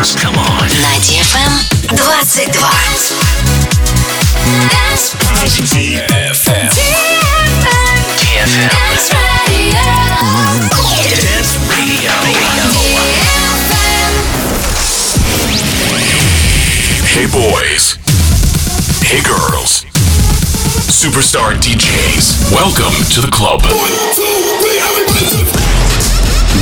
dance. Come on. На DFM 22. Dance DFM. DFM. Dance Radio. Hey boys. Hey girls. Superstar DJs. Welcome to the club.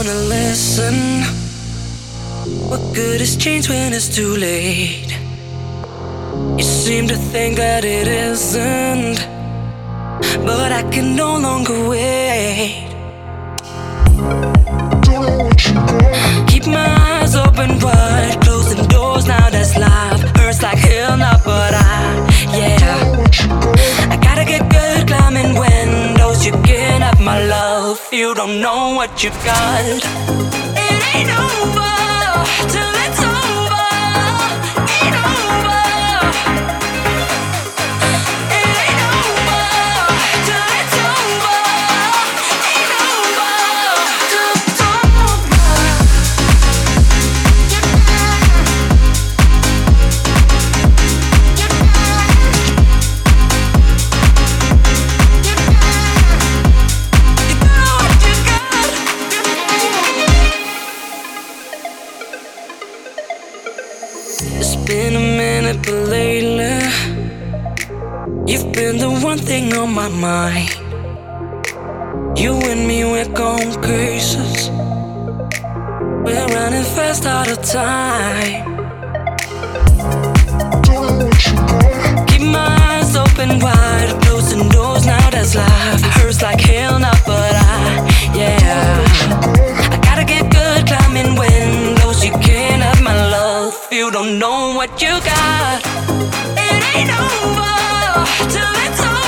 wanna listen. What good is change when it's too late? You seem to think that it isn't, but I can no longer wait. Keep my eyes open wide, You don't know what you've got. It ain't over till it's over. My mind. You and me, we're going cases. We're running fast out of time. Keep my eyes open wide, closing doors now. That's life. Hurts like hell now, but I, yeah. I gotta get good climbing windows. You can't have my love. You don't know what you got. It ain't over till it's over.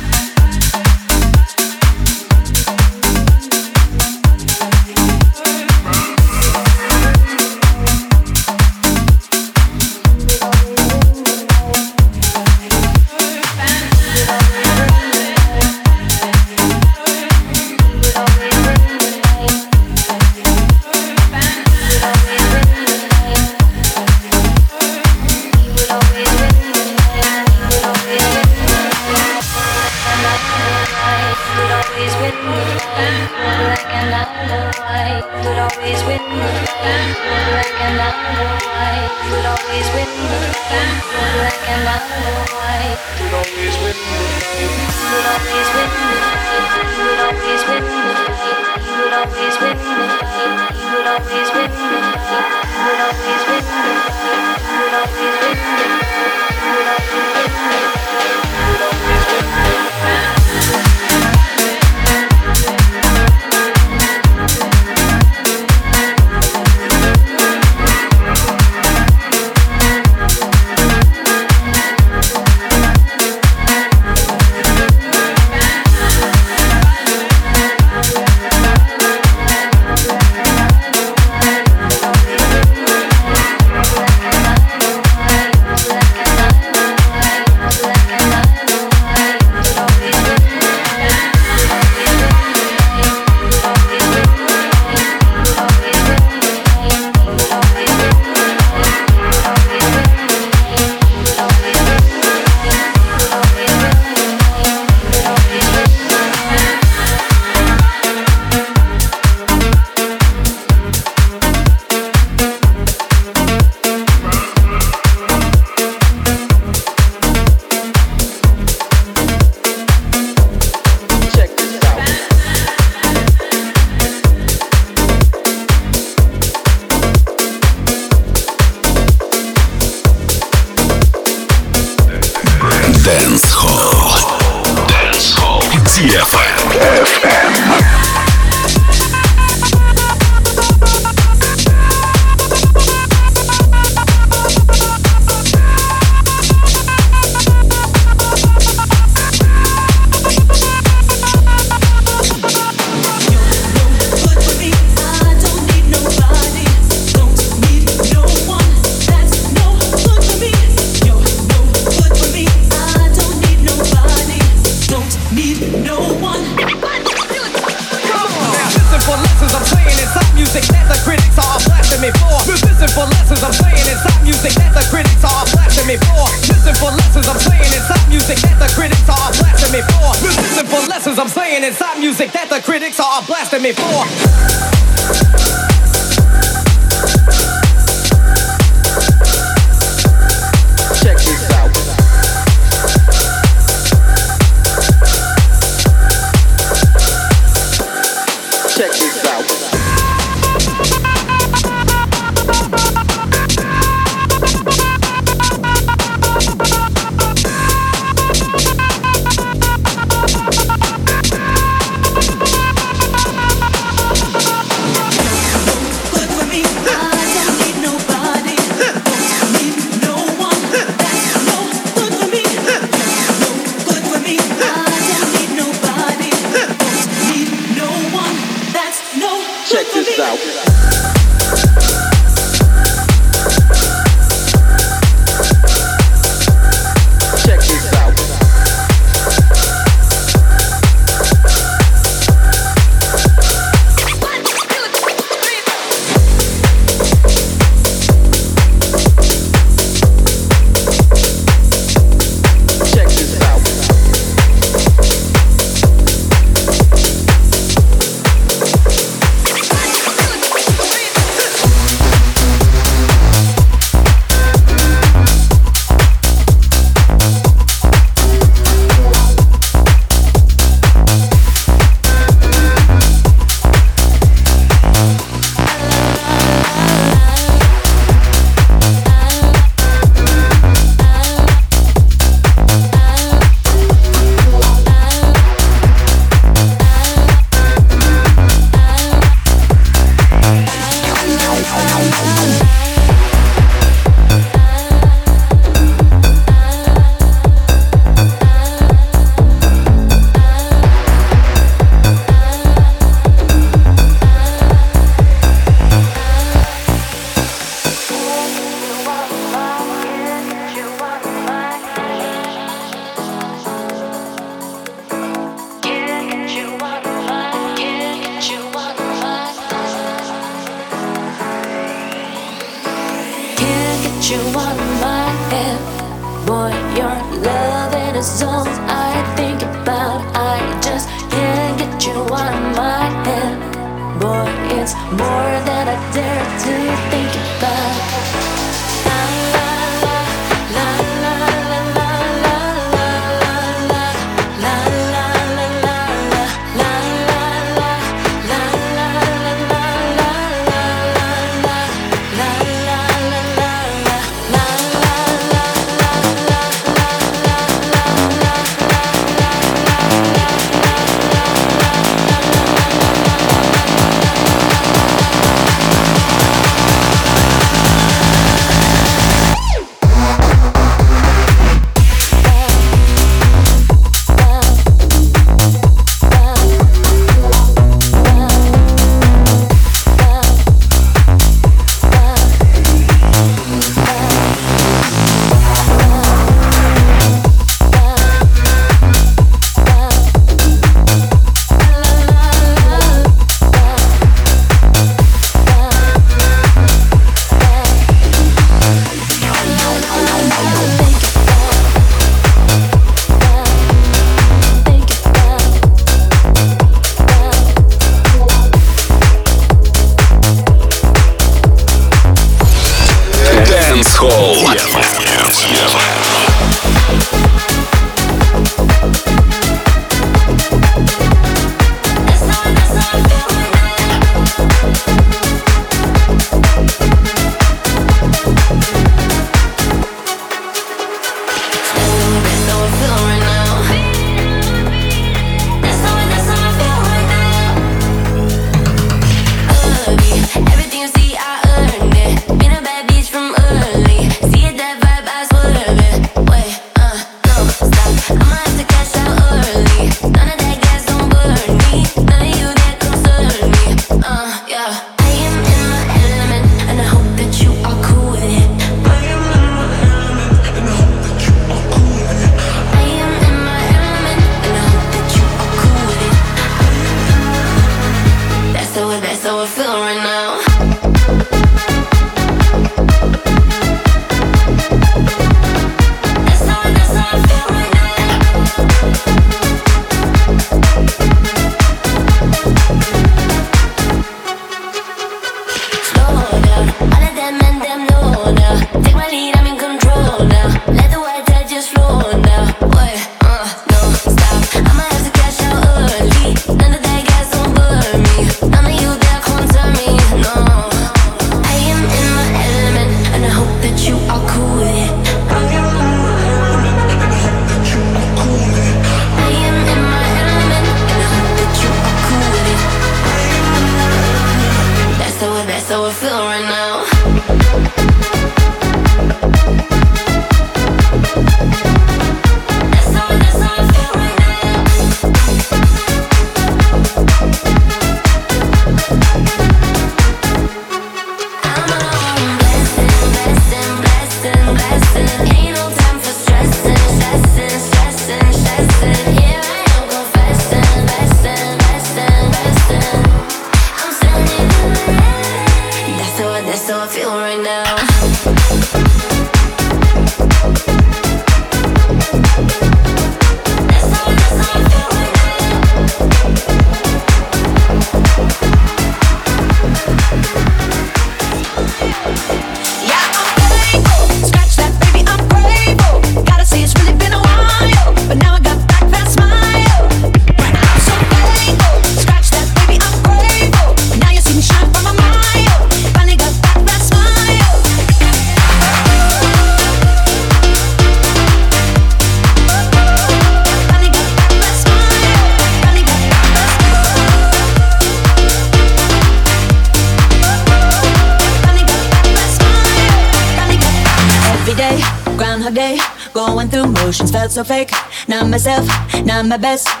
My best.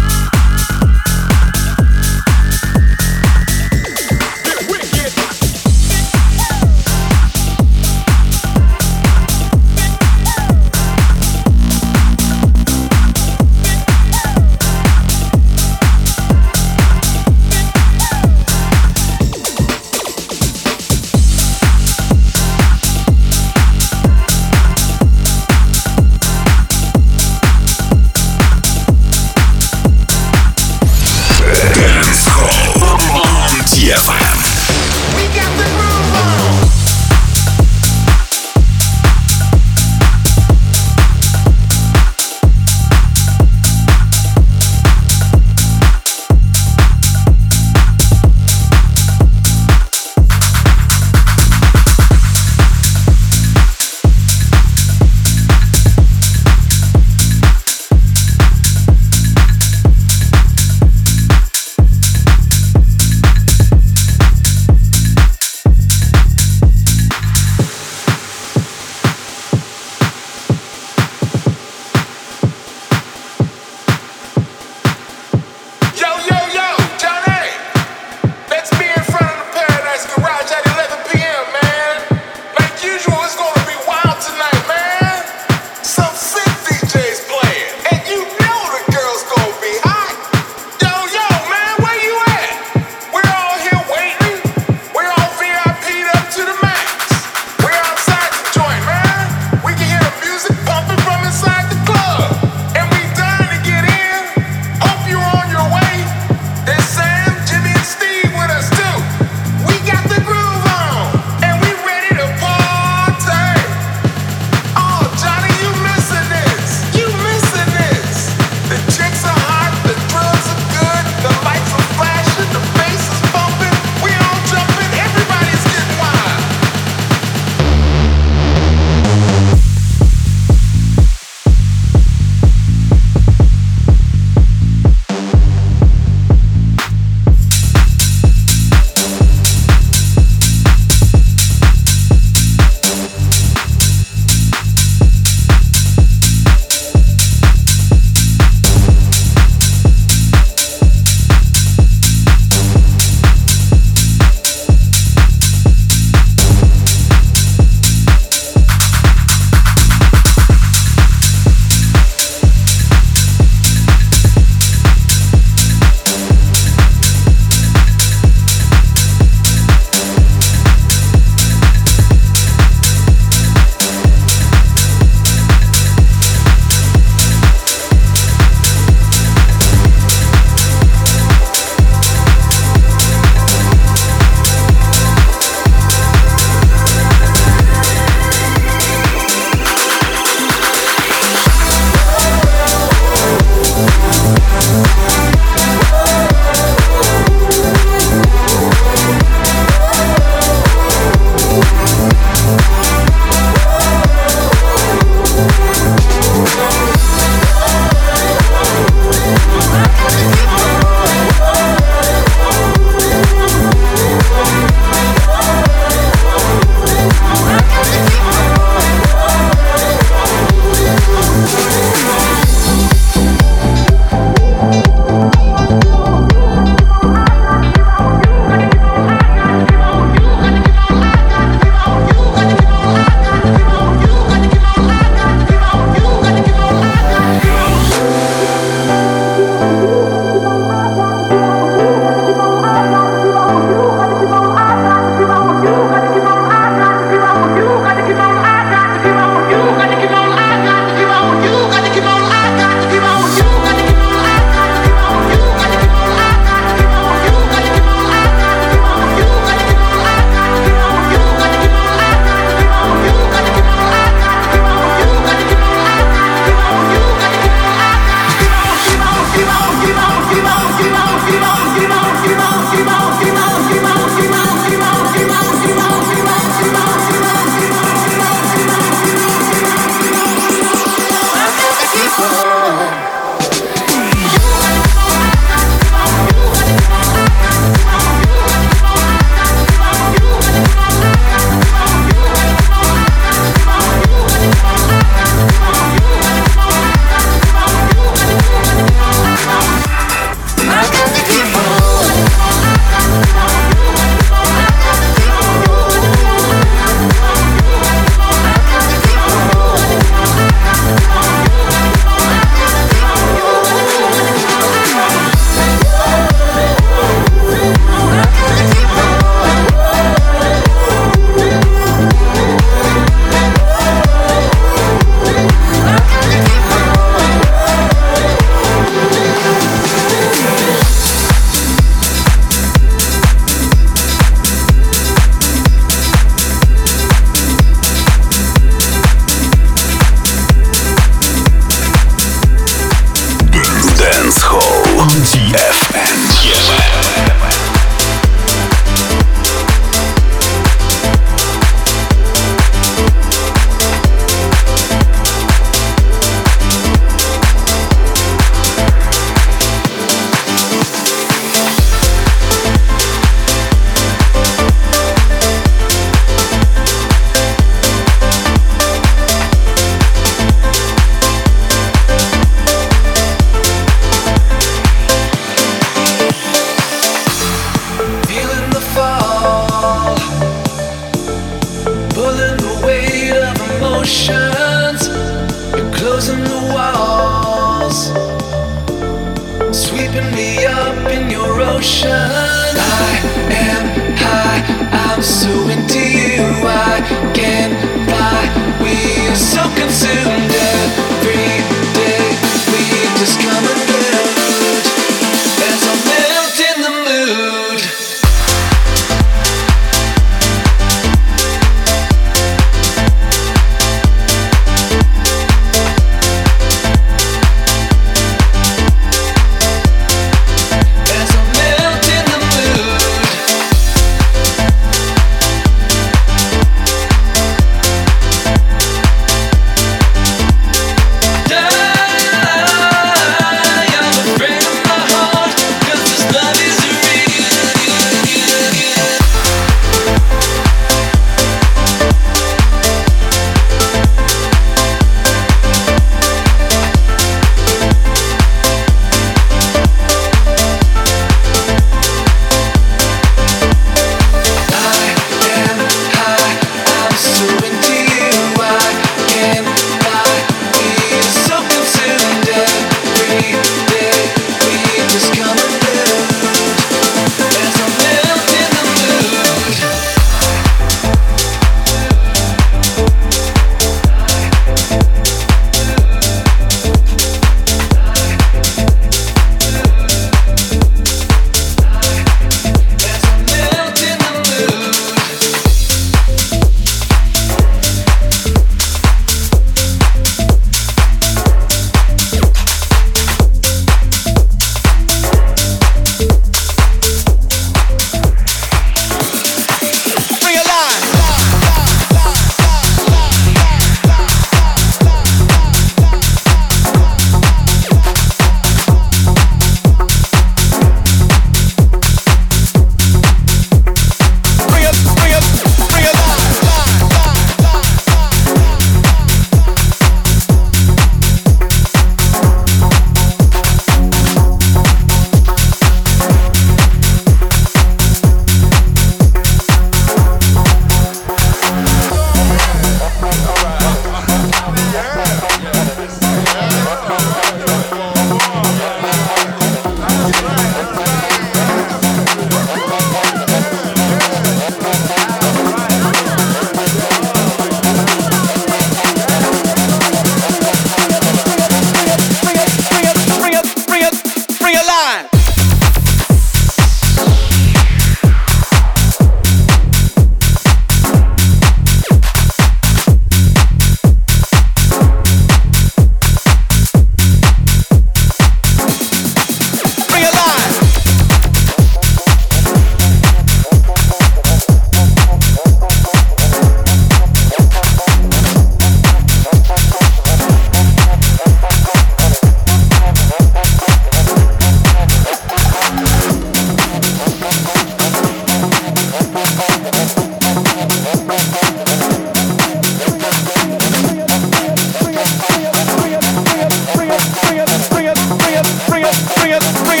bring it, bring it, bring it, bring it.